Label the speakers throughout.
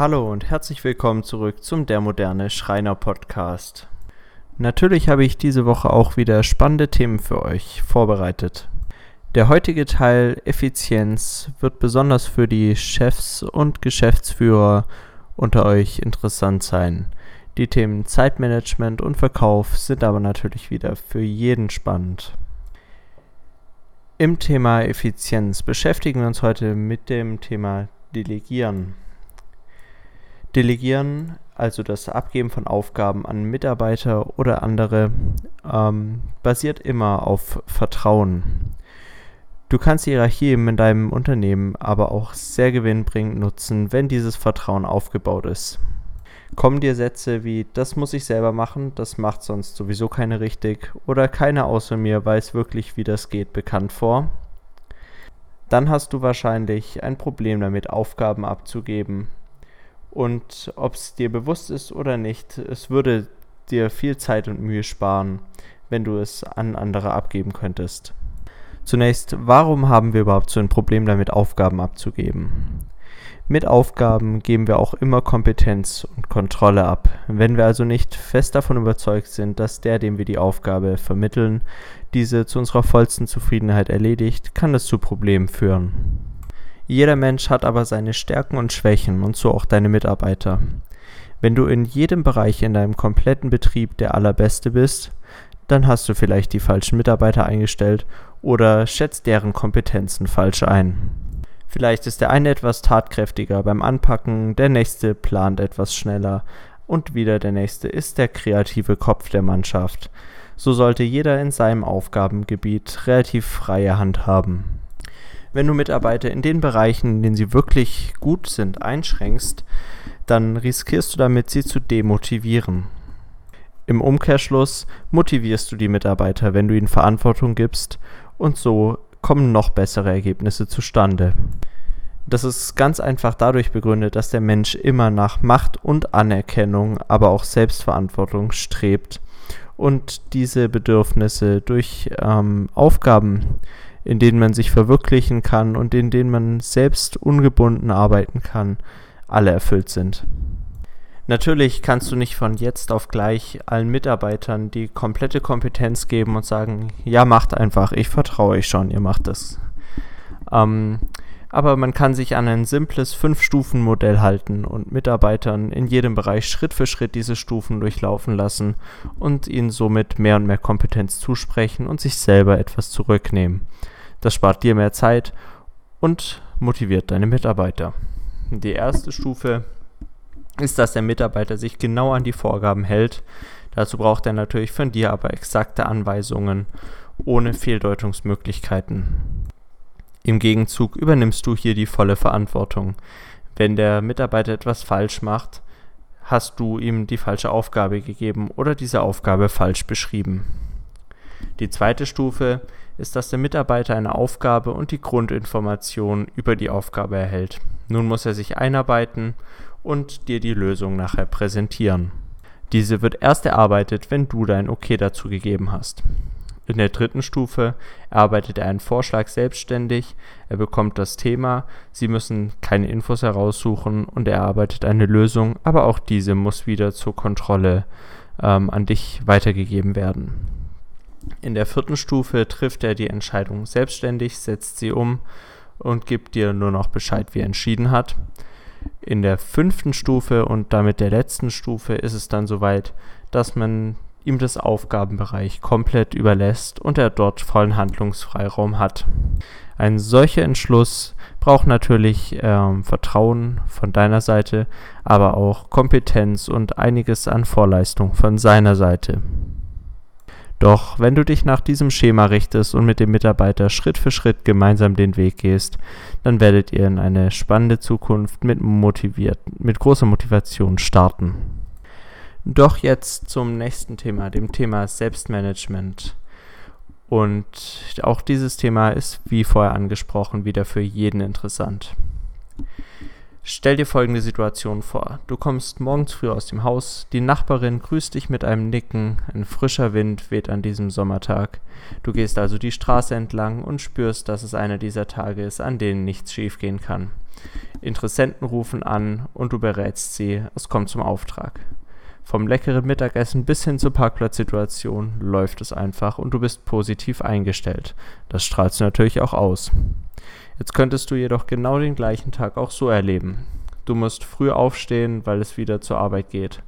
Speaker 1: Hallo und herzlich willkommen zurück zum Der Moderne Schreiner Podcast. Natürlich habe ich diese Woche auch wieder spannende Themen für euch vorbereitet. Der heutige Teil Effizienz wird besonders für die Chefs und Geschäftsführer unter euch interessant sein. Die Themen Zeitmanagement und Verkauf sind aber natürlich wieder für jeden spannend. Im Thema Effizienz beschäftigen wir uns heute mit dem Thema Delegieren. Delegieren, also das Abgeben von Aufgaben an Mitarbeiter oder andere, ähm, basiert immer auf Vertrauen. Du kannst die Hierarchie in deinem Unternehmen aber auch sehr gewinnbringend nutzen, wenn dieses Vertrauen aufgebaut ist. Kommen dir Sätze wie das muss ich selber machen, das macht sonst sowieso keine richtig oder keiner außer mir weiß wirklich, wie das geht, bekannt vor? Dann hast du wahrscheinlich ein Problem damit, Aufgaben abzugeben, und ob es dir bewusst ist oder nicht, es würde dir viel Zeit und Mühe sparen, wenn du es an andere abgeben könntest. Zunächst, warum haben wir überhaupt so ein Problem damit, Aufgaben abzugeben? Mit Aufgaben geben wir auch immer Kompetenz und Kontrolle ab. Wenn wir also nicht fest davon überzeugt sind, dass der, dem wir die Aufgabe vermitteln, diese zu unserer vollsten Zufriedenheit erledigt, kann das zu Problemen führen. Jeder Mensch hat aber seine Stärken und Schwächen und so auch deine Mitarbeiter. Wenn du in jedem Bereich in deinem kompletten Betrieb der Allerbeste bist, dann hast du vielleicht die falschen Mitarbeiter eingestellt oder schätzt deren Kompetenzen falsch ein. Vielleicht ist der eine etwas tatkräftiger beim Anpacken, der nächste plant etwas schneller und wieder der nächste ist der kreative Kopf der Mannschaft. So sollte jeder in seinem Aufgabengebiet relativ freie Hand haben wenn du Mitarbeiter in den Bereichen, in denen sie wirklich gut sind, einschränkst, dann riskierst du damit, sie zu demotivieren. Im Umkehrschluss motivierst du die Mitarbeiter, wenn du ihnen Verantwortung gibst und so kommen noch bessere Ergebnisse zustande. Das ist ganz einfach dadurch begründet, dass der Mensch immer nach Macht und Anerkennung, aber auch Selbstverantwortung strebt und diese Bedürfnisse durch ähm, Aufgaben in denen man sich verwirklichen kann und in denen man selbst ungebunden arbeiten kann, alle erfüllt sind. Natürlich kannst du nicht von jetzt auf gleich allen Mitarbeitern die komplette Kompetenz geben und sagen, ja, macht einfach, ich vertraue euch schon, ihr macht das. Ähm, aber man kann sich an ein simples Fünf-Stufen-Modell halten und Mitarbeitern in jedem Bereich Schritt für Schritt diese Stufen durchlaufen lassen und ihnen somit mehr und mehr Kompetenz zusprechen und sich selber etwas zurücknehmen. Das spart dir mehr Zeit und motiviert deine Mitarbeiter. Die erste Stufe ist, dass der Mitarbeiter sich genau an die Vorgaben hält. Dazu braucht er natürlich von dir aber exakte Anweisungen ohne Fehldeutungsmöglichkeiten. Im Gegenzug übernimmst du hier die volle Verantwortung. Wenn der Mitarbeiter etwas falsch macht, hast du ihm die falsche Aufgabe gegeben oder diese Aufgabe falsch beschrieben. Die zweite Stufe ist, dass der Mitarbeiter eine Aufgabe und die Grundinformation über die Aufgabe erhält. Nun muss er sich einarbeiten und dir die Lösung nachher präsentieren. Diese wird erst erarbeitet, wenn du dein Okay dazu gegeben hast. In der dritten Stufe erarbeitet er einen Vorschlag selbstständig, er bekommt das Thema, Sie müssen keine Infos heraussuchen und er erarbeitet eine Lösung, aber auch diese muss wieder zur Kontrolle ähm, an dich weitergegeben werden. In der vierten Stufe trifft er die Entscheidung selbstständig, setzt sie um und gibt dir nur noch Bescheid, wie er entschieden hat. In der fünften Stufe und damit der letzten Stufe ist es dann soweit, dass man ihm das Aufgabenbereich komplett überlässt und er dort vollen Handlungsfreiraum hat. Ein solcher Entschluss braucht natürlich ähm, Vertrauen von deiner Seite, aber auch Kompetenz und einiges an Vorleistung von seiner Seite. Doch wenn du dich nach diesem Schema richtest und mit dem Mitarbeiter Schritt für Schritt gemeinsam den Weg gehst, dann werdet ihr in eine spannende Zukunft mit motiviert, mit großer Motivation starten. Doch jetzt zum nächsten Thema, dem Thema Selbstmanagement. Und auch dieses Thema ist, wie vorher angesprochen, wieder für jeden interessant. Stell dir folgende Situation vor. Du kommst morgens früh aus dem Haus, die Nachbarin grüßt dich mit einem Nicken, ein frischer Wind weht an diesem Sommertag. Du gehst also die Straße entlang und spürst, dass es einer dieser Tage ist, an denen nichts schiefgehen kann. Interessenten rufen an und du berätst sie, es kommt zum Auftrag. Vom leckeren Mittagessen bis hin zur Parkplatzsituation läuft es einfach und du bist positiv eingestellt. Das strahlst du natürlich auch aus. Jetzt könntest du jedoch genau den gleichen Tag auch so erleben. Du musst früh aufstehen, weil es wieder zur Arbeit geht.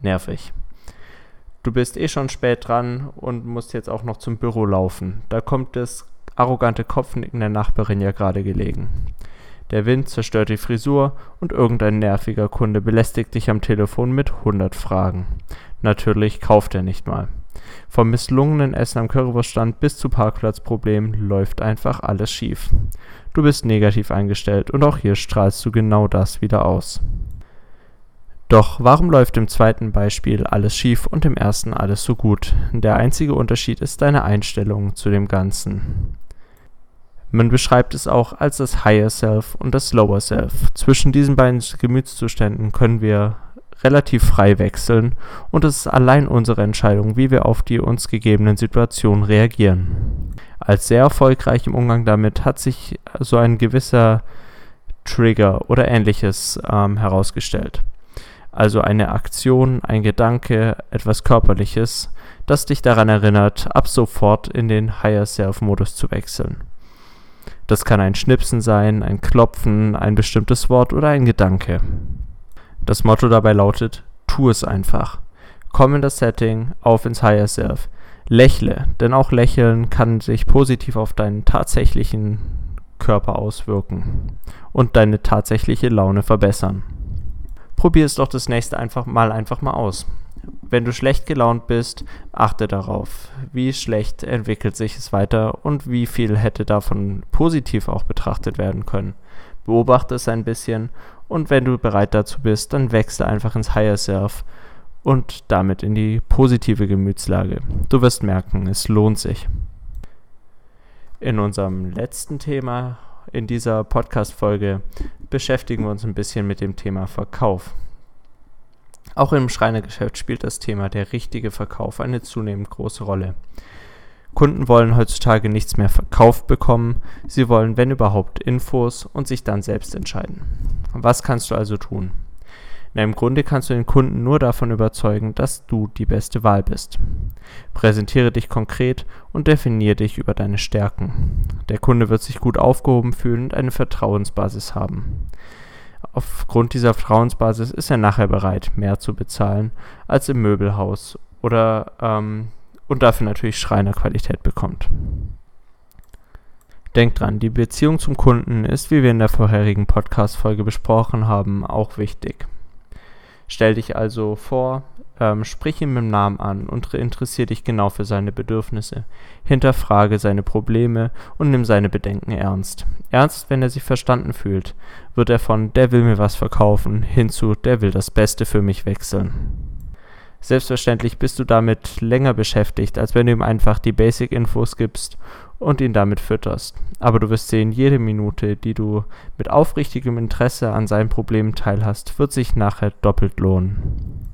Speaker 1: Nervig. Du bist eh schon spät dran und musst jetzt auch noch zum Büro laufen. Da kommt das arrogante Kopfnicken der Nachbarin ja gerade gelegen. Der Wind zerstört die Frisur und irgendein nerviger Kunde belästigt dich am Telefon mit 100 Fragen. Natürlich kauft er nicht mal. Vom misslungenen Essen am Currywurststand bis zu Parkplatzproblemen läuft einfach alles schief. Du bist negativ eingestellt und auch hier strahlst du genau das wieder aus. Doch warum läuft im zweiten Beispiel alles schief und im ersten alles so gut? Der einzige Unterschied ist deine Einstellung zu dem Ganzen. Man beschreibt es auch als das Higher Self und das Lower Self. Zwischen diesen beiden Gemütszuständen können wir relativ frei wechseln und es ist allein unsere Entscheidung, wie wir auf die uns gegebenen Situationen reagieren. Als sehr erfolgreich im Umgang damit hat sich so ein gewisser Trigger oder ähnliches ähm, herausgestellt. Also eine Aktion, ein Gedanke, etwas Körperliches, das dich daran erinnert, ab sofort in den Higher Self-Modus zu wechseln. Das kann ein Schnipsen sein, ein Klopfen, ein bestimmtes Wort oder ein Gedanke. Das Motto dabei lautet, tu es einfach. Komm in das Setting, auf ins Higher Self. Lächle, denn auch Lächeln kann sich positiv auf deinen tatsächlichen Körper auswirken und deine tatsächliche Laune verbessern. Probier es doch das nächste einfach mal einfach mal aus. Wenn du schlecht gelaunt bist, achte darauf, wie schlecht entwickelt sich es weiter und wie viel hätte davon positiv auch betrachtet werden können. Beobachte es ein bisschen und wenn du bereit dazu bist, dann wechsle einfach ins Higher Self und damit in die positive Gemütslage. Du wirst merken, es lohnt sich. In unserem letzten Thema in dieser Podcast-Folge beschäftigen wir uns ein bisschen mit dem Thema Verkauf. Auch im Schreinergeschäft spielt das Thema der richtige Verkauf eine zunehmend große Rolle. Kunden wollen heutzutage nichts mehr verkauft bekommen, sie wollen, wenn überhaupt, Infos und sich dann selbst entscheiden. Was kannst du also tun? Na, im Grunde kannst du den Kunden nur davon überzeugen, dass du die beste Wahl bist. Präsentiere dich konkret und definiere dich über deine Stärken. Der Kunde wird sich gut aufgehoben fühlen und eine Vertrauensbasis haben. Aufgrund dieser Vertrauensbasis ist er nachher bereit, mehr zu bezahlen als im Möbelhaus oder ähm, und dafür natürlich Schreinerqualität bekommt. Denkt dran, die Beziehung zum Kunden ist, wie wir in der vorherigen Podcast-Folge besprochen haben, auch wichtig. Stell dich also vor, ähm, sprich ihn mit dem Namen an und interessiere dich genau für seine Bedürfnisse. Hinterfrage seine Probleme und nimm seine Bedenken ernst. Ernst, wenn er sich verstanden fühlt, wird er von der will mir was verkaufen hinzu der will das Beste für mich wechseln. Selbstverständlich bist du damit länger beschäftigt, als wenn du ihm einfach die Basic-Infos gibst und ihn damit fütterst. Aber du wirst sehen, jede Minute, die du mit aufrichtigem Interesse an seinen Problemen teilhast, wird sich nachher doppelt lohnen.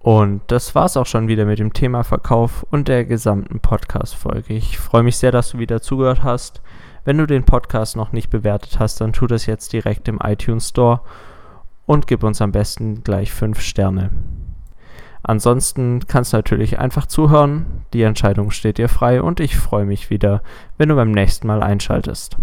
Speaker 1: Und das war's auch schon wieder mit dem Thema Verkauf und der gesamten Podcast-Folge. Ich freue mich sehr, dass du wieder zugehört hast. Wenn du den Podcast noch nicht bewertet hast, dann tu das jetzt direkt im iTunes Store und gib uns am besten gleich 5 Sterne. Ansonsten kannst du natürlich einfach zuhören. Die Entscheidung steht dir frei und ich freue mich wieder, wenn du beim nächsten Mal einschaltest.